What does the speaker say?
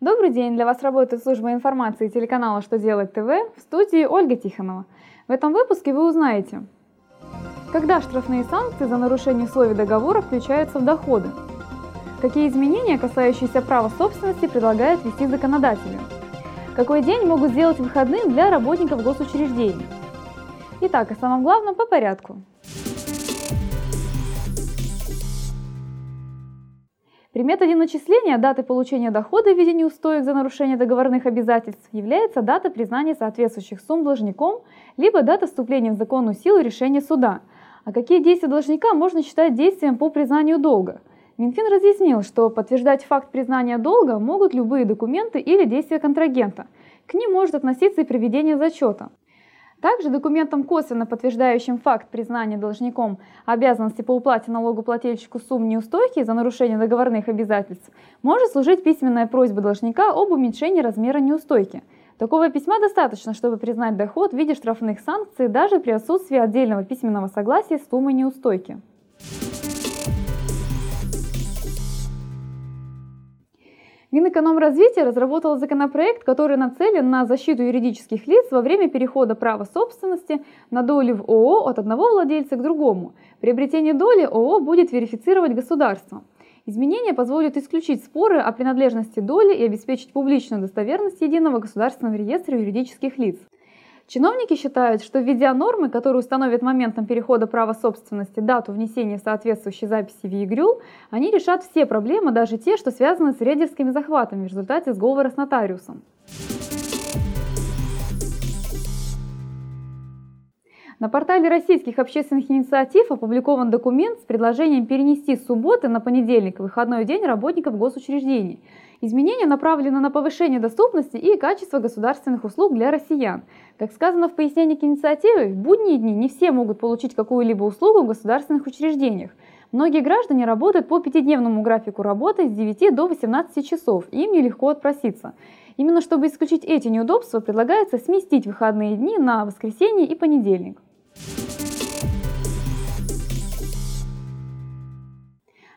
Добрый день! Для вас работает служба информации телеканала «Что делать ТВ» в студии Ольга Тихонова. В этом выпуске вы узнаете, когда штрафные санкции за нарушение условий договора включаются в доходы, какие изменения, касающиеся права собственности, предлагает ввести законодатели, какой день могут сделать выходным для работников госучреждений. Итак, о самом главном по порядку – При методе начисления даты получения дохода в виде неустоек за нарушение договорных обязательств является дата признания соответствующих сумм должником, либо дата вступления в законную силу решения суда. А какие действия должника можно считать действием по признанию долга? Минфин разъяснил, что подтверждать факт признания долга могут любые документы или действия контрагента. К ним может относиться и приведение зачета. Также документом, косвенно подтверждающим факт признания должником обязанности по уплате налогоплательщику сумм неустойки за нарушение договорных обязательств, может служить письменная просьба должника об уменьшении размера неустойки. Такого письма достаточно, чтобы признать доход в виде штрафных санкций даже при отсутствии отдельного письменного согласия с суммой неустойки. Минэкономразвитие разработало законопроект, который нацелен на защиту юридических лиц во время перехода права собственности на доли в ООО от одного владельца к другому. Приобретение доли ООО будет верифицировать государство. Изменения позволят исключить споры о принадлежности доли и обеспечить публичную достоверность единого государственного реестра юридических лиц. Чиновники считают, что введя нормы, которые установят моментом перехода права собственности дату внесения соответствующей записи в ЕГРЮЛ, они решат все проблемы, даже те, что связаны с рейдерскими захватами в результате сговора с нотариусом. На портале российских общественных инициатив опубликован документ с предложением перенести с субботы на понедельник выходной день работников госучреждений. Изменения направлены на повышение доступности и качества государственных услуг для россиян. Как сказано в пояснении к инициативе, в будние дни не все могут получить какую-либо услугу в государственных учреждениях. Многие граждане работают по пятидневному графику работы с 9 до 18 часов, и им нелегко отпроситься. Именно чтобы исключить эти неудобства, предлагается сместить выходные дни на воскресенье и понедельник.